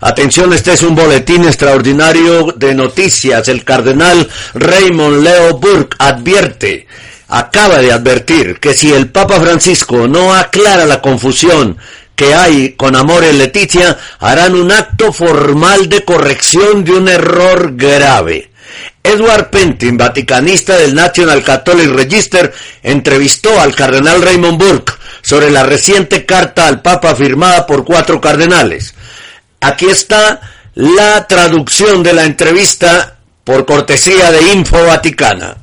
Atención, este es un boletín extraordinario de noticias. El cardenal Raymond Leo Burke advierte, acaba de advertir que si el Papa Francisco no aclara la confusión que hay con Amor Leticia, harán un acto formal de corrección de un error grave. Edward Pentin, vaticanista del National Catholic Register, entrevistó al cardenal Raymond Burke sobre la reciente carta al Papa firmada por cuatro cardenales. Aquí está la traducción de la entrevista por cortesía de Info Vaticana.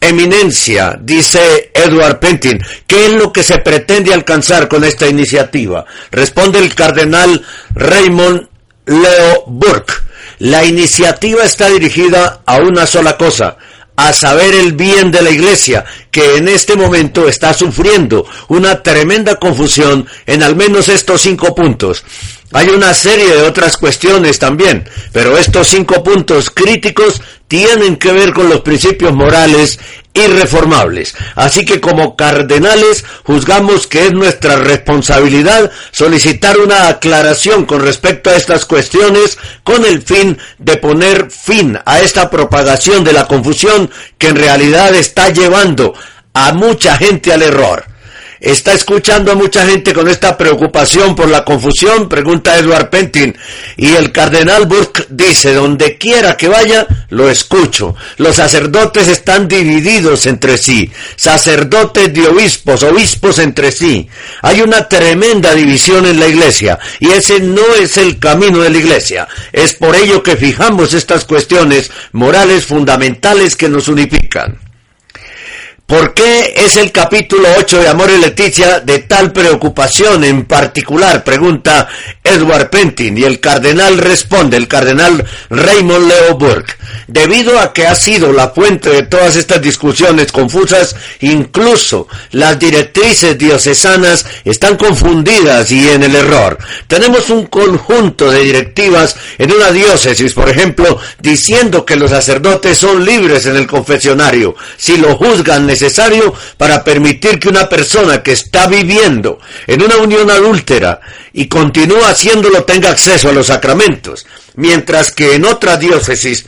Eminencia, dice Edward Pentin, ¿qué es lo que se pretende alcanzar con esta iniciativa? Responde el cardenal Raymond Leo Burke. La iniciativa está dirigida a una sola cosa, a saber el bien de la iglesia, que en este momento está sufriendo una tremenda confusión en al menos estos cinco puntos. Hay una serie de otras cuestiones también, pero estos cinco puntos críticos tienen que ver con los principios morales irreformables. Así que como cardenales juzgamos que es nuestra responsabilidad solicitar una aclaración con respecto a estas cuestiones con el fin de poner fin a esta propagación de la confusión que en realidad está llevando a mucha gente al error. ¿Está escuchando a mucha gente con esta preocupación por la confusión? Pregunta Edward Pentin. Y el cardenal Burke dice, donde quiera que vaya, lo escucho. Los sacerdotes están divididos entre sí. Sacerdotes de obispos, obispos entre sí. Hay una tremenda división en la iglesia. Y ese no es el camino de la iglesia. Es por ello que fijamos estas cuestiones morales fundamentales que nos unifican. ¿Por qué es el capítulo 8 de Amor y Leticia de tal preocupación en particular? Pregunta Edward Pentin y el cardenal responde, el cardenal Raymond Leo Burke. Debido a que ha sido la fuente de todas estas discusiones confusas, incluso las directrices diocesanas están confundidas y en el error. Tenemos un conjunto de directivas en una diócesis, por ejemplo, diciendo que los sacerdotes son libres en el confesionario si lo juzgan necesario para permitir que una persona que está viviendo en una unión adúltera y continúa haciéndolo tenga acceso a los sacramentos, mientras que en otra diócesis,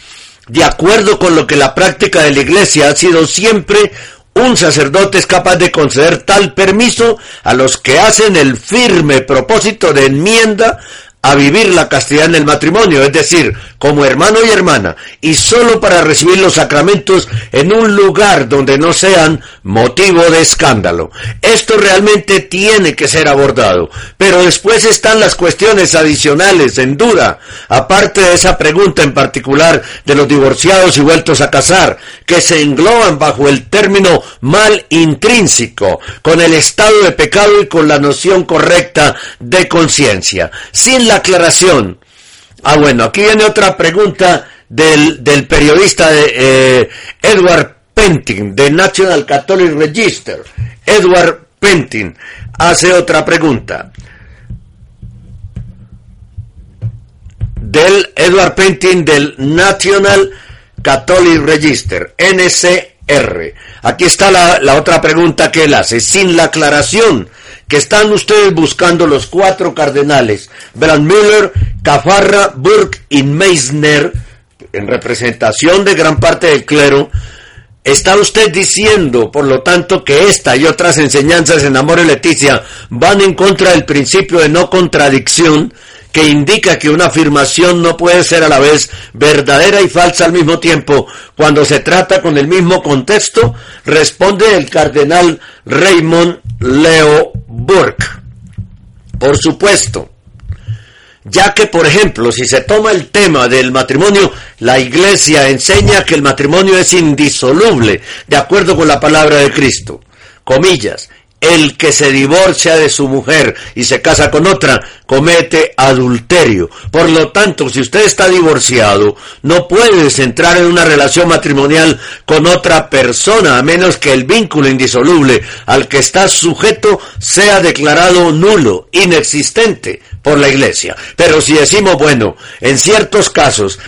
de acuerdo con lo que la práctica de la Iglesia ha sido siempre, un sacerdote es capaz de conceder tal permiso a los que hacen el firme propósito de enmienda a vivir la castidad en el matrimonio, es decir, como hermano y hermana, y solo para recibir los sacramentos en un lugar donde no sean motivo de escándalo. Esto realmente tiene que ser abordado, pero después están las cuestiones adicionales en duda, aparte de esa pregunta en particular de los divorciados y vueltos a casar, que se engloban bajo el término mal intrínseco, con el estado de pecado y con la noción correcta de conciencia. Sin la aclaración. Ah, bueno, aquí viene otra pregunta del, del periodista de, eh, Edward Pentin, de National Catholic Register. Edward Pentin hace otra pregunta. Del Edward Pentin del National Catholic Register, NCR. Aquí está la, la otra pregunta que él hace. Sin la aclaración que están ustedes buscando los cuatro cardenales, Brandmüller, Cafarra, Burke y Meissner, en representación de gran parte del clero, ¿Está usted diciendo, por lo tanto, que esta y otras enseñanzas en Amor y Leticia van en contra del principio de no contradicción que indica que una afirmación no puede ser a la vez verdadera y falsa al mismo tiempo cuando se trata con el mismo contexto? Responde el cardenal Raymond Leo Por supuesto, ya que, por ejemplo, si se toma el tema del matrimonio, la Iglesia enseña que el matrimonio es indisoluble, de acuerdo con la palabra de Cristo. Comillas, el que se divorcia de su mujer y se casa con otra comete adulterio. Por lo tanto, si usted está divorciado, no puedes entrar en una relación matrimonial con otra persona a menos que el vínculo indisoluble al que está sujeto sea declarado nulo, inexistente por la iglesia. Pero si decimos, bueno, en ciertos casos,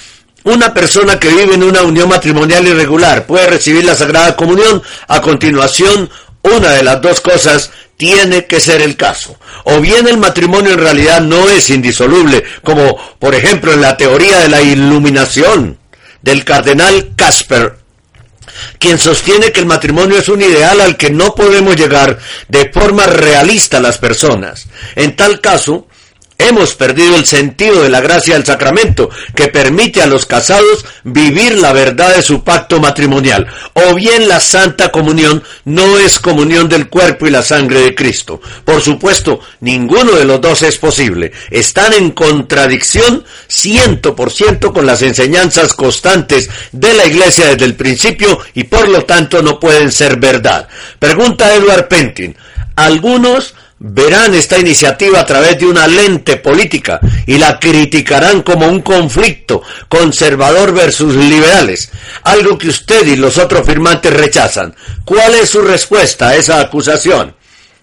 una persona que vive en una unión matrimonial irregular puede recibir la Sagrada Comunión, a continuación una de las dos cosas tiene que ser el caso. O bien el matrimonio en realidad no es indisoluble, como por ejemplo en la teoría de la iluminación del cardenal Casper, quien sostiene que el matrimonio es un ideal al que no podemos llegar de forma realista las personas. En tal caso, Hemos perdido el sentido de la gracia del sacramento que permite a los casados vivir la verdad de su pacto matrimonial. O bien la Santa Comunión no es comunión del cuerpo y la sangre de Cristo. Por supuesto, ninguno de los dos es posible. Están en contradicción ciento por ciento con las enseñanzas constantes de la Iglesia desde el principio y por lo tanto no pueden ser verdad. Pregunta Edward Pentin. Algunos verán esta iniciativa a través de una lente política y la criticarán como un conflicto conservador versus liberales, algo que usted y los otros firmantes rechazan. ¿Cuál es su respuesta a esa acusación?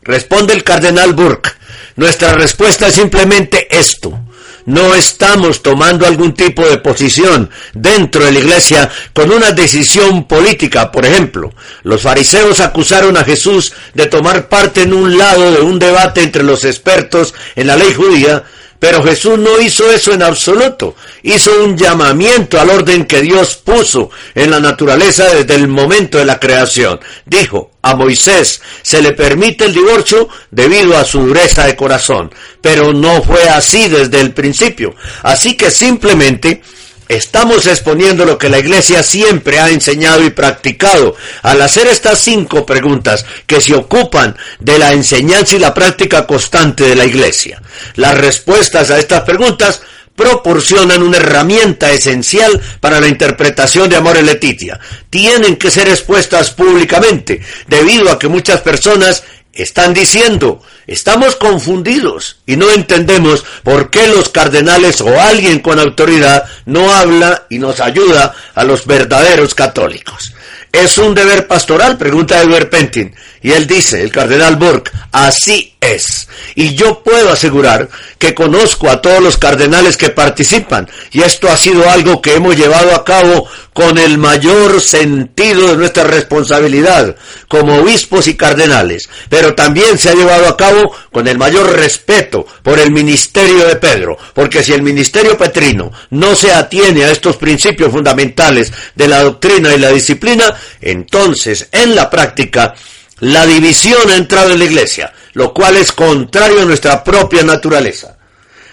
Responde el cardenal Burke. Nuestra respuesta es simplemente esto no estamos tomando algún tipo de posición dentro de la iglesia con una decisión política. Por ejemplo, los fariseos acusaron a Jesús de tomar parte en un lado de un debate entre los expertos en la ley judía pero Jesús no hizo eso en absoluto. Hizo un llamamiento al orden que Dios puso en la naturaleza desde el momento de la creación. Dijo, a Moisés se le permite el divorcio debido a su dureza de corazón. Pero no fue así desde el principio. Así que simplemente Estamos exponiendo lo que la Iglesia siempre ha enseñado y practicado al hacer estas cinco preguntas que se ocupan de la enseñanza y la práctica constante de la Iglesia. Las respuestas a estas preguntas proporcionan una herramienta esencial para la interpretación de Amor y Letitia. Tienen que ser expuestas públicamente, debido a que muchas personas están diciendo, estamos confundidos y no entendemos por qué los cardenales o alguien con autoridad no habla y nos ayuda a los verdaderos católicos. ¿Es un deber pastoral? Pregunta Edward Pentin. Y él dice, el cardenal Burke, así es. Y yo puedo asegurar que conozco a todos los cardenales que participan. Y esto ha sido algo que hemos llevado a cabo con el mayor sentido de nuestra responsabilidad como obispos y cardenales. Pero también se ha llevado a cabo con el mayor respeto por el ministerio de Pedro. Porque si el ministerio petrino no se atiene a estos principios fundamentales de la doctrina y la disciplina, entonces en la práctica la división ha entrado en la iglesia, lo cual es contrario a nuestra propia naturaleza.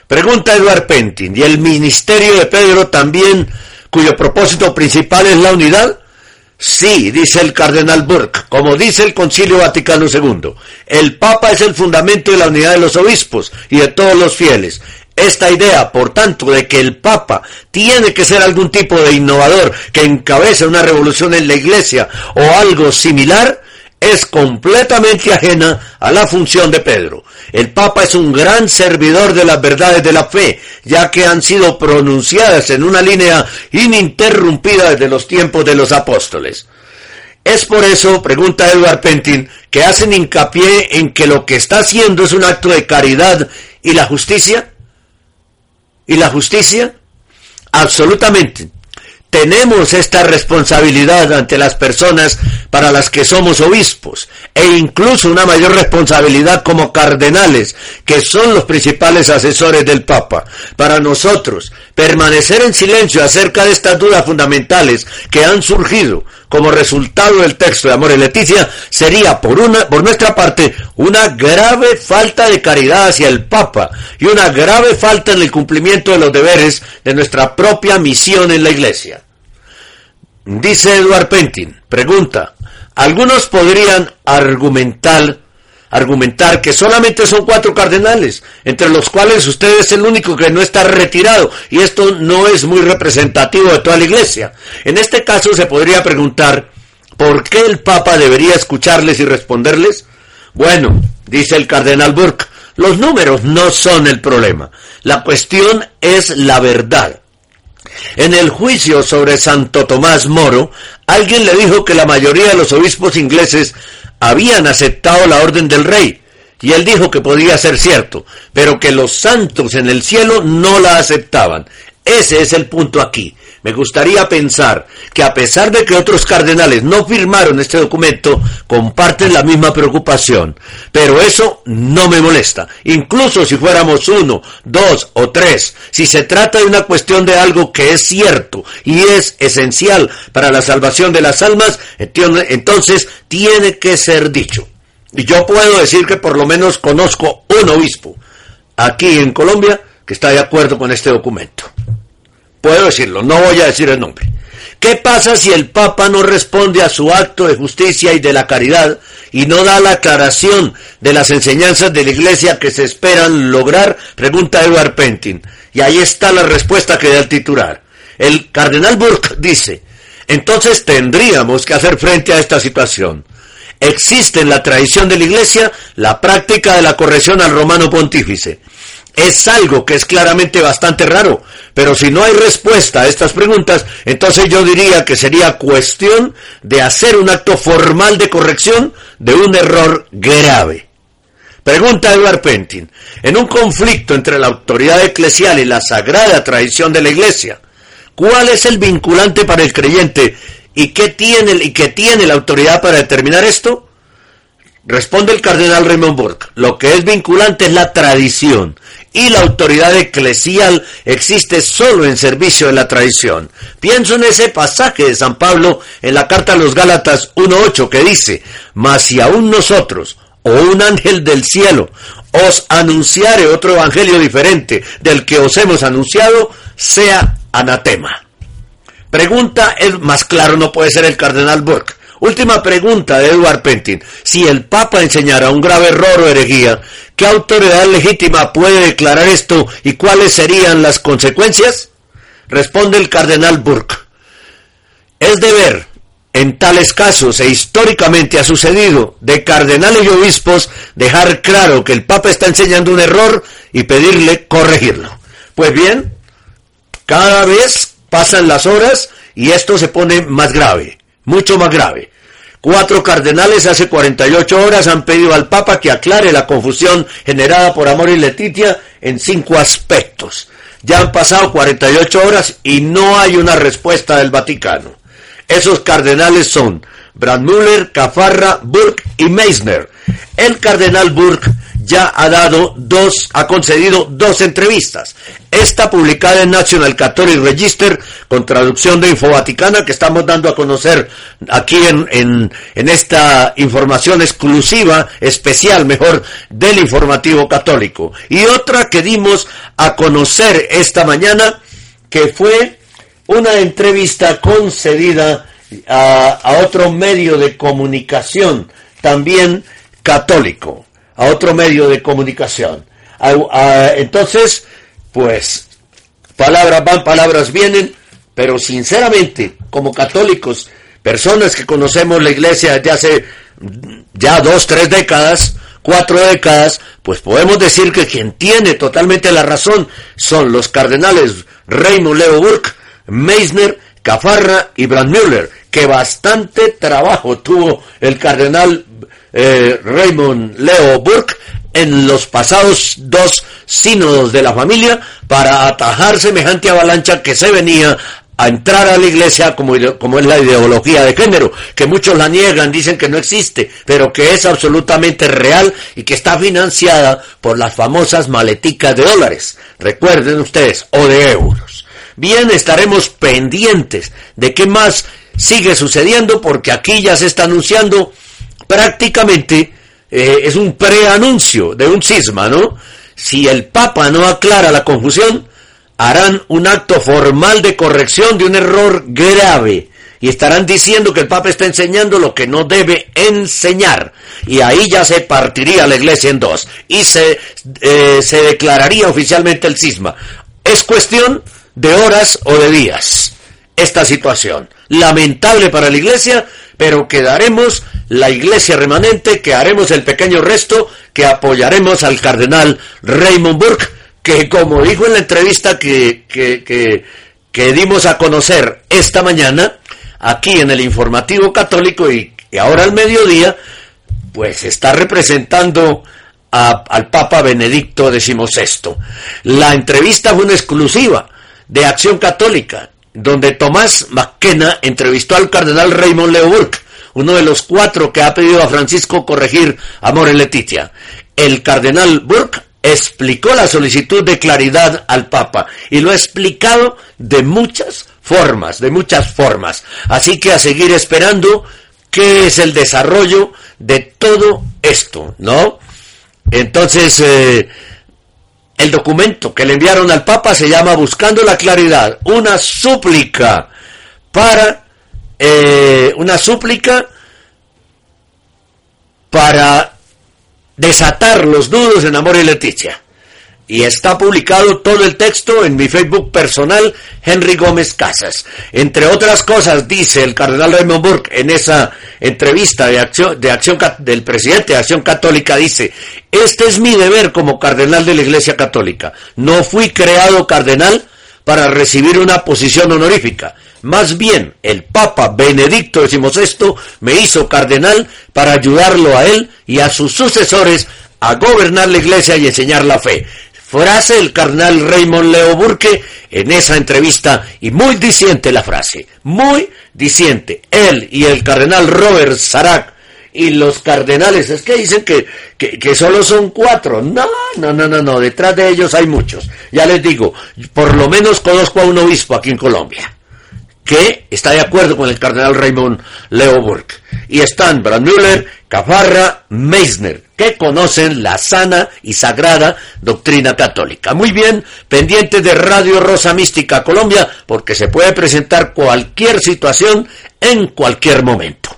Pregunta Eduard Pentin, ¿y el ministerio de Pedro también, cuyo propósito principal es la unidad? Sí, dice el cardenal Burke, como dice el Concilio Vaticano II, el Papa es el fundamento de la unidad de los obispos y de todos los fieles. Esta idea, por tanto, de que el Papa tiene que ser algún tipo de innovador que encabece una revolución en la Iglesia o algo similar, es completamente ajena a la función de Pedro. El Papa es un gran servidor de las verdades de la fe, ya que han sido pronunciadas en una línea ininterrumpida desde los tiempos de los apóstoles. Es por eso, pregunta Edward Pentin, que hacen hincapié en que lo que está haciendo es un acto de caridad y la justicia. ¿Y la justicia? Absolutamente tenemos esta responsabilidad ante las personas para las que somos obispos e incluso una mayor responsabilidad como cardenales, que son los principales asesores del Papa. Para nosotros, permanecer en silencio acerca de estas dudas fundamentales que han surgido como resultado del texto de Amor y Leticia sería por una por nuestra parte una grave falta de caridad hacia el Papa y una grave falta en el cumplimiento de los deberes de nuestra propia misión en la Iglesia. Dice Edward Pentin, pregunta, algunos podrían argumentar argumentar que solamente son cuatro cardenales, entre los cuales usted es el único que no está retirado, y esto no es muy representativo de toda la iglesia. En este caso se podría preguntar, ¿por qué el Papa debería escucharles y responderles? Bueno, dice el cardenal Burke, los números no son el problema, la cuestión es la verdad. En el juicio sobre Santo Tomás Moro, alguien le dijo que la mayoría de los obispos ingleses habían aceptado la orden del rey, y él dijo que podía ser cierto, pero que los santos en el cielo no la aceptaban. Ese es el punto aquí. me gustaría pensar que a pesar de que otros cardenales no firmaron este documento, comparten la misma preocupación. Pero eso no me molesta. Incluso si fuéramos uno, dos o tres, si se trata de una cuestión de algo que es cierto y es esencial para la salvación de las almas, entonces tiene que ser dicho. Y yo puedo decir que por lo menos conozco un obispo aquí en Colombia que está de acuerdo con este documento. Puedo decirlo, no voy a decir el nombre. ¿Qué pasa si el Papa no responde a su acto de justicia y de la caridad y no da la aclaración de las enseñanzas de la Iglesia que se esperan lograr? Pregunta Edward Pentin. Y ahí está la respuesta que da el titular. El cardenal Burke dice, entonces tendríamos que hacer frente a esta situación. Existe en la tradición de la Iglesia la práctica de la corrección al romano pontífice es algo que es claramente bastante raro. Pero si no hay respuesta a estas preguntas, entonces yo diría que sería cuestión de hacer un acto formal de corrección de un error grave. Pregunta Edward Pentin, en un conflicto entre la autoridad eclesial y la sagrada tradición de la Iglesia, ¿cuál es el vinculante para el creyente y qué tiene, y qué tiene la autoridad para determinar esto? Responde el cardenal Raymond Burke, lo que es vinculante es la tradición y la autoridad eclesial existe solo en servicio de la tradición. Pienso en ese pasaje de San Pablo en la carta a los Gálatas 1.8 que dice, mas si aún nosotros, o un ángel del cielo, os anunciare otro evangelio diferente del que os hemos anunciado, sea anatema. Pregunta, el más claro no puede ser el cardenal Burke. Última pregunta de Edward Pentin. Si el Papa enseñara un grave error o herejía, ¿qué autoridad legítima puede declarar esto y cuáles serían las consecuencias? Responde el cardenal Burke. Es deber, en tales casos, e históricamente ha sucedido, de cardenales y obispos dejar claro que el Papa está enseñando un error y pedirle corregirlo. Pues bien, cada vez pasan las horas y esto se pone más grave mucho más grave. Cuatro cardenales hace 48 horas han pedido al Papa que aclare la confusión generada por Amor y Letitia en cinco aspectos. Ya han pasado 48 horas y no hay una respuesta del Vaticano. Esos cardenales son Brandmüller, Cafarra, Burke y Meissner. El cardenal Burke ya ha dado dos, ha concedido dos entrevistas. Esta publicada en National Catholic Register con traducción de Infovaticana que estamos dando a conocer aquí en, en, en esta información exclusiva, especial mejor, del informativo católico. Y otra que dimos a conocer esta mañana que fue una entrevista concedida a, otro medio de comunicación también católico a otro medio de comunicación. entonces, pues, palabras van, palabras vienen, pero sinceramente, como católicos, personas que conocemos la iglesia desde hace ya dos, tres décadas, cuatro décadas, pues podemos decir que quien tiene totalmente la razón son los cardenales Raymond Leo Burke, Meissner, Cafarra y Brandmüller, que bastante trabajo tuvo el cardenal eh, Raymond Leo Burke en los pasados dos sínodos de la familia para atajar semejante avalancha que se venía a entrar a la iglesia como, como es la ideología de género, que muchos la niegan, dicen que no existe, pero que es absolutamente real y que está financiada por las famosas maleticas de dólares, recuerden ustedes, o de euros. Bien, estaremos pendientes de qué más sigue sucediendo porque aquí ya se está anunciando prácticamente eh, es un preanuncio de un cisma, ¿no? Si el Papa no aclara la confusión, harán un acto formal de corrección de un error grave y estarán diciendo que el Papa está enseñando lo que no debe enseñar. Y ahí ya se partiría la iglesia en dos y se, eh, se declararía oficialmente el cisma. Es cuestión de horas o de días esta situación. Lamentable para la iglesia, pero quedaremos la iglesia remanente, que haremos el pequeño resto, que apoyaremos al cardenal Raymond Burke, que como dijo en la entrevista que, que, que, dimos a conocer esta mañana, aquí en el informativo católico y, ahora al mediodía, pues está representando al Papa Benedicto XVI. La entrevista fue una exclusiva de Acción Católica donde Tomás McKenna entrevistó al cardenal Raymond Leo Burke, uno de los cuatro que ha pedido a Francisco corregir a More Leticia. El cardenal Burke explicó la solicitud de claridad al Papa y lo ha explicado de muchas formas, de muchas formas. Así que a seguir esperando qué es el desarrollo de todo esto, ¿no? Entonces, eh, el documento que le enviaron al Papa se llama Buscando la Claridad, una súplica para, eh, una súplica para desatar los nudos en Amor y Leticia. Y está publicado todo el texto en mi Facebook personal, Henry Gómez Casas. Entre otras cosas, dice el cardenal Raymond Burke en esa entrevista de acción, de acción del presidente de Acción Católica, dice, este es mi deber como cardenal de la Iglesia Católica. No fui creado cardenal para recibir una posición honorífica. Más bien, el Papa Benedicto XVI me hizo cardenal para ayudarlo a él y a sus sucesores a gobernar la iglesia y enseñar la fe. Frase del cardenal Raymond Leo Burke en esa entrevista y muy diciente la frase, muy diciente. Él y el cardenal Robert Sarac y los cardenales, es que dicen que, que, solo son cuatro. No, no, no, no, no, detrás de ellos hay muchos. Ya les digo, por lo menos conozco a un obispo aquí en Colombia que está de acuerdo con el cardenal Raymond Leo Burke. Y están Brad Müller, Cafarra, Meissner, que conocen la sana y sagrada doctrina católica. Muy bien, pendiente de Radio Rosa Mística Colombia, porque se puede presentar cualquier situación en cualquier momento.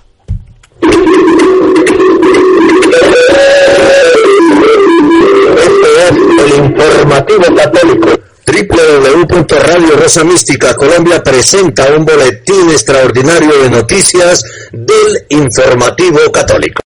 Este es el informativo católico Mística Colombia presenta un boletín extraordinario de noticias del informativo católico.